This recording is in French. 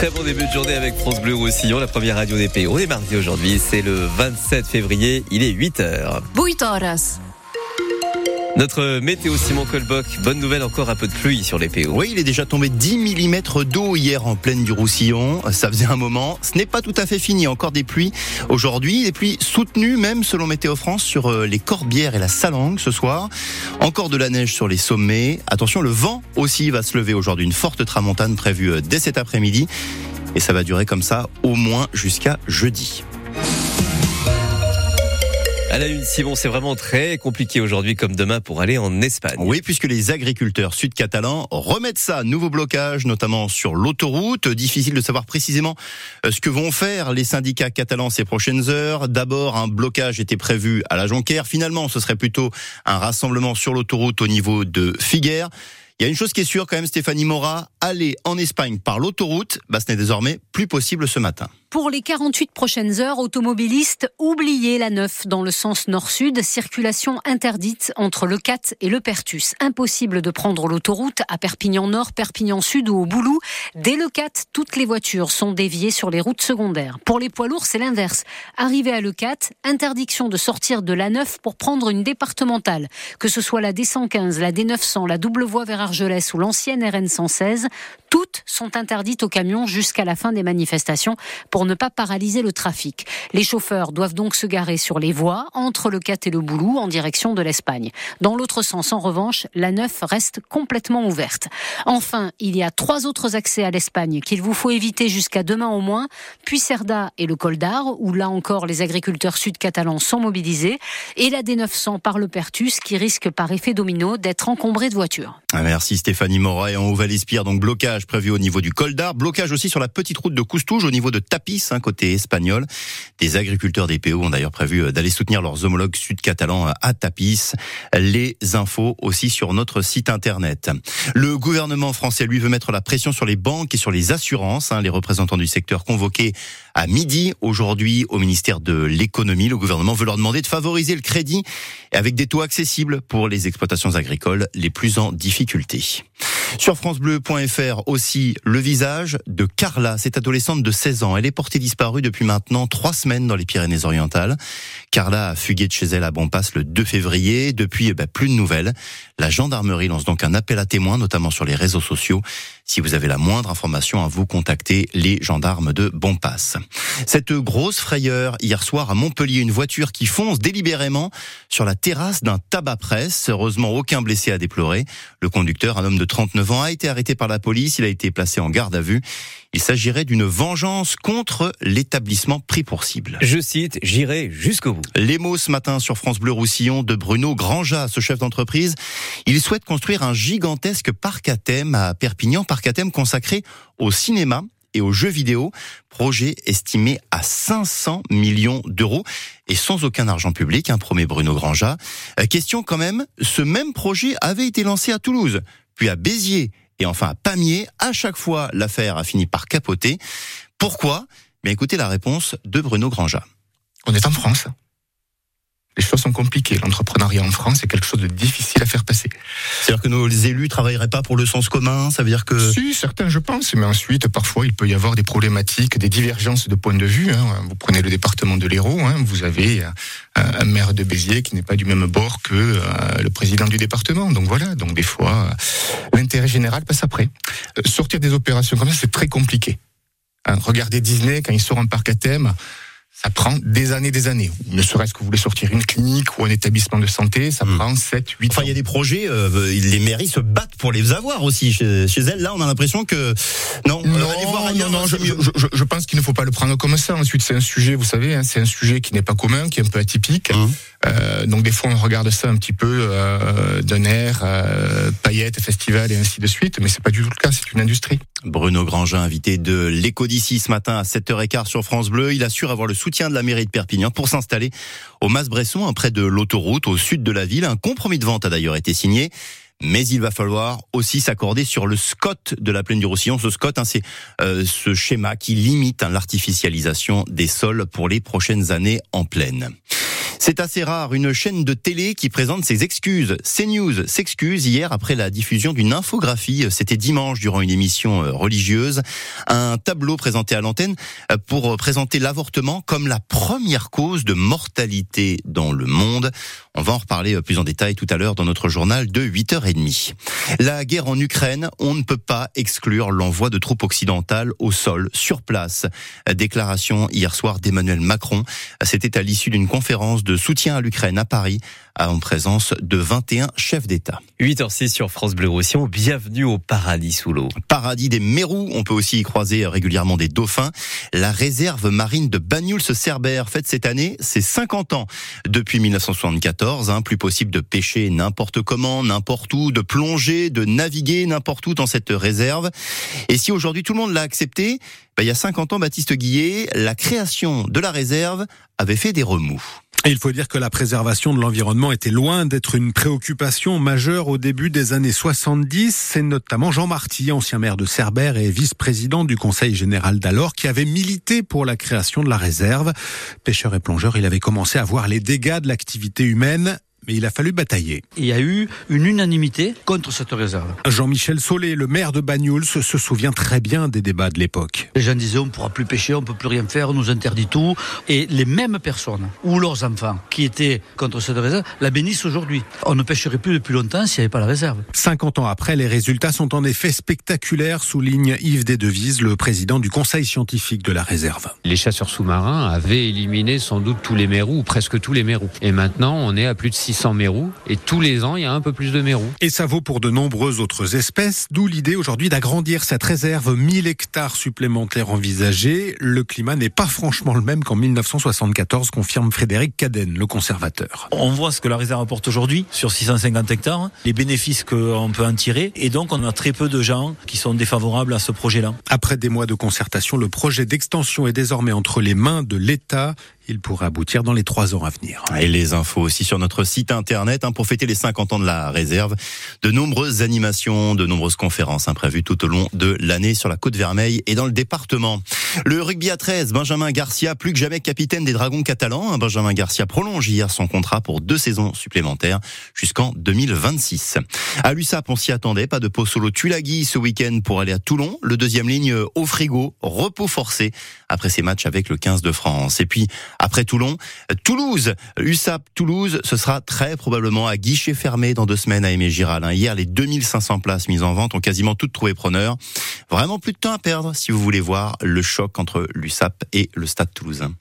Très bon début de journée avec France Bleu Roussillon, la première radio des pays. On est mardi aujourd'hui, c'est le 27 février, il est 8h. 8 horas. Notre météo Simon Colboc, bonne nouvelle encore un peu de pluie sur les PO. Oui, il est déjà tombé 10 mm d'eau hier en pleine du Roussillon. Ça faisait un moment. Ce n'est pas tout à fait fini. Encore des pluies aujourd'hui. Des pluies soutenues même selon Météo France sur euh, les Corbières et la Salangue ce soir. Encore de la neige sur les sommets. Attention, le vent aussi va se lever aujourd'hui. Une forte tramontane prévue euh, dès cet après-midi. Et ça va durer comme ça au moins jusqu'à jeudi. À la une, Simon, c'est vraiment très compliqué aujourd'hui comme demain pour aller en Espagne. Oui, puisque les agriculteurs sud-catalans remettent ça. Nouveau blocage, notamment sur l'autoroute. Difficile de savoir précisément euh, ce que vont faire les syndicats catalans ces prochaines heures. D'abord, un blocage était prévu à la Jonquère. Finalement, ce serait plutôt un rassemblement sur l'autoroute au niveau de Figueres. Il y a une chose qui est sûre quand même, Stéphanie Mora, aller en Espagne par l'autoroute, bah, ce n'est désormais plus possible ce matin. Pour les 48 prochaines heures, automobilistes, oubliez la 9 dans le sens nord-sud. Circulation interdite entre le 4 et le Pertus. Impossible de prendre l'autoroute à Perpignan Nord, Perpignan Sud ou au Boulou. Dès le 4, toutes les voitures sont déviées sur les routes secondaires. Pour les poids lourds, c'est l'inverse. Arrivé à le 4, interdiction de sortir de la 9 pour prendre une départementale. Que ce soit la D115, la D900, la double voie vers Argelès ou l'ancienne RN 116, toutes sont interdites aux camions jusqu'à la fin des manifestations pour ne pas paralyser le trafic. Les chauffeurs doivent donc se garer sur les voies entre le Cat et le Boulou en direction de l'Espagne. Dans l'autre sens, en revanche, la 9 reste complètement ouverte. Enfin, il y a trois autres accès à l'Espagne qu'il vous faut éviter jusqu'à demain au moins, puis Cerda et le Col d'Ar, où là encore les agriculteurs sud-catalans sont mobilisés, et la D900 par le Pertus qui risque par effet domino d'être encombré de voitures. Ah, merci Stéphanie Morat et en Haut-Val-Espire, donc blocage prévu au niveau du Col d'Ar, blocage aussi sur la petite route de Coustouge au niveau de Tapi un côté espagnol. Des agriculteurs des PO ont d'ailleurs prévu euh, d'aller soutenir leurs homologues sud-catalans euh, à Tapis. Les infos aussi sur notre site internet. Le gouvernement français, lui, veut mettre la pression sur les banques et sur les assurances. Hein. Les représentants du secteur convoqués à midi aujourd'hui au ministère de l'économie. Le gouvernement veut leur demander de favoriser le crédit avec des taux accessibles pour les exploitations agricoles les plus en difficulté. Sur francebleu.fr aussi le visage de Carla, cette adolescente de 16 ans. Elle est portée disparue depuis maintenant trois semaines dans les Pyrénées-Orientales. Carla a fugué de chez elle à Bonpass le 2 février. Depuis, eh ben, plus de nouvelles. La gendarmerie lance donc un appel à témoins, notamment sur les réseaux sociaux. Si vous avez la moindre information, à vous contacter les gendarmes de Bonpass. Cette grosse frayeur hier soir à Montpellier, une voiture qui fonce délibérément sur la terrasse d'un tabac presse. Heureusement, aucun blessé à déplorer. Le conducteur, un homme de 39 ans, a été arrêté par la police. Il a été placé en garde à vue. Il s'agirait d'une vengeance contre l'établissement pris pour cible. Je cite, j'irai jusqu'au bout. Les mots ce matin sur France Bleu Roussillon de Bruno Granja, ce chef d'entreprise. Il souhaite construire un gigantesque parc à thème à Perpignan, parc à thème consacré au cinéma et aux jeux vidéo, projet estimé à 500 millions d'euros et sans aucun argent public, hein, promet Bruno Granja. Euh, question quand même, ce même projet avait été lancé à Toulouse, puis à Béziers et enfin à Pamiers. À chaque fois, l'affaire a fini par capoter. Pourquoi? Mais écoutez la réponse de Bruno Granja. On est en France les choses sont compliquées. L'entrepreneuriat en France est quelque chose de difficile à faire passer. C'est-à-dire que nos élus travailleraient pas pour le sens commun Ça veut dire que... Si, certains je pense, mais ensuite, parfois, il peut y avoir des problématiques, des divergences de points de vue. Hein. Vous prenez le département de l'Hérault, hein. vous avez euh, un maire de Béziers qui n'est pas du même bord que euh, le président du département. Donc voilà, donc des fois, euh, l'intérêt général passe après. sortir des opérations comme ça, c'est très compliqué. Hein, regardez Disney, quand il sort un parc à thème, ça prend des années, des années. Ne serait-ce que vous voulez sortir une clinique ou un établissement de santé, ça hmm. prend 7, 8 Enfin, il y a des projets, euh, les mairies se battent pour les avoir aussi chez, chez elles. Là, on a l'impression que non, non, voir non, non je, je, je, pense qu'il ne faut pas le prendre comme ça. Ensuite, c'est un sujet, vous savez, hein, c'est un sujet qui n'est pas commun, qui est un peu atypique. Hmm. Euh, donc des fois, on regarde ça un petit peu euh, d'un air, euh, paillettes, festival et ainsi de suite, mais c'est pas du tout le cas. C'est une industrie. Bruno Grangin, invité de l'écho d'ici ce matin à 7h15 sur France Bleu, il assure avoir le soutien de la mairie de Perpignan pour s'installer au Mas-Bresson, près de l'autoroute, au sud de la ville. Un compromis de vente a d'ailleurs été signé. Mais il va falloir aussi s'accorder sur le SCOT de la plaine du Roussillon. Ce SCOT, hein, c'est euh, ce schéma qui limite hein, l'artificialisation des sols pour les prochaines années en plaine. C'est assez rare, une chaîne de télé qui présente ses excuses. CNews s'excuse hier après la diffusion d'une infographie, c'était dimanche durant une émission euh, religieuse, un tableau présenté à l'antenne euh, pour présenter l'avortement comme la première cause de mortalité dans le monde. On va en reparler euh, plus en détail tout à l'heure dans notre journal de 8h30. La guerre en Ukraine, on ne peut pas exclure l'envoi de troupes occidentales au sol, sur place. Déclaration hier soir d'Emmanuel Macron. C'était à l'issue d'une conférence de soutien à l'Ukraine à Paris, en présence de 21 chefs d'État. 8h06 sur France Bleu Roussillon. Bienvenue au paradis sous l'eau. Paradis des mérous. On peut aussi y croiser régulièrement des dauphins. La réserve marine de Bagnoul-Cerbère fête cette année ses 50 ans. Depuis 1974, hein, plus possible de pêcher n'importe comment, n'importe où, de plonger, de naviguer n'importe où dans cette réserve. Et si aujourd'hui tout le monde l'a accepté, ben, il y a 50 ans, Baptiste Guillet, la création de la réserve avait fait des remous. Il faut dire que la préservation de l'environnement était loin d'être une préoccupation majeure au début des années 70. C'est notamment Jean Marty, ancien maire de Cerbère et vice-président du Conseil général d'alors, qui avait milité pour la création de la réserve. Pêcheur et plongeur, il avait commencé à voir les dégâts de l'activité humaine mais il a fallu batailler. Il y a eu une unanimité contre cette réserve. Jean-Michel Solé, le maire de Bagnoul, se souvient très bien des débats de l'époque. Les gens disaient on ne pourra plus pêcher, on ne peut plus rien faire, on nous interdit tout. Et les mêmes personnes ou leurs enfants qui étaient contre cette réserve la bénissent aujourd'hui. On ne pêcherait plus depuis longtemps s'il n'y avait pas la réserve. 50 ans après, les résultats sont en effet spectaculaires, souligne Yves Desdevises, le président du conseil scientifique de la réserve. Les chasseurs sous-marins avaient éliminé sans doute tous les mérous, ou presque tous les mérous. Et maintenant, on est à plus de 600 600 mérous et tous les ans il y a un peu plus de mérous. Et ça vaut pour de nombreuses autres espèces, d'où l'idée aujourd'hui d'agrandir cette réserve 1000 hectares supplémentaires envisagés. Le climat n'est pas franchement le même qu'en 1974, confirme Frédéric Cadenne, le conservateur. On voit ce que la réserve apporte aujourd'hui sur 650 hectares, les bénéfices qu'on peut en tirer et donc on a très peu de gens qui sont défavorables à ce projet-là. Après des mois de concertation, le projet d'extension est désormais entre les mains de l'État il pourrait aboutir dans les trois ans à venir. Et les infos aussi sur notre site internet hein, pour fêter les 50 ans de la réserve. De nombreuses animations, de nombreuses conférences imprévues tout au long de l'année sur la côte Vermeille et dans le département. Le rugby à 13, Benjamin Garcia, plus que jamais capitaine des Dragons catalans. Hein, Benjamin Garcia prolonge hier son contrat pour deux saisons supplémentaires jusqu'en 2026. À l'USAP, on s'y attendait, pas de pot solo Tulagi ce week-end pour aller à Toulon. Le deuxième ligne au frigo, repos forcé après ses matchs avec le 15 de France. Et puis après Toulon. Toulouse, USAP Toulouse, ce sera très probablement à guichet fermé dans deux semaines à Aimé Giral. Hein. Hier, les 2500 places mises en vente ont quasiment toutes trouvé preneur. Vraiment plus de temps à perdre si vous voulez voir le choc entre l'USAP et le Stade toulousain.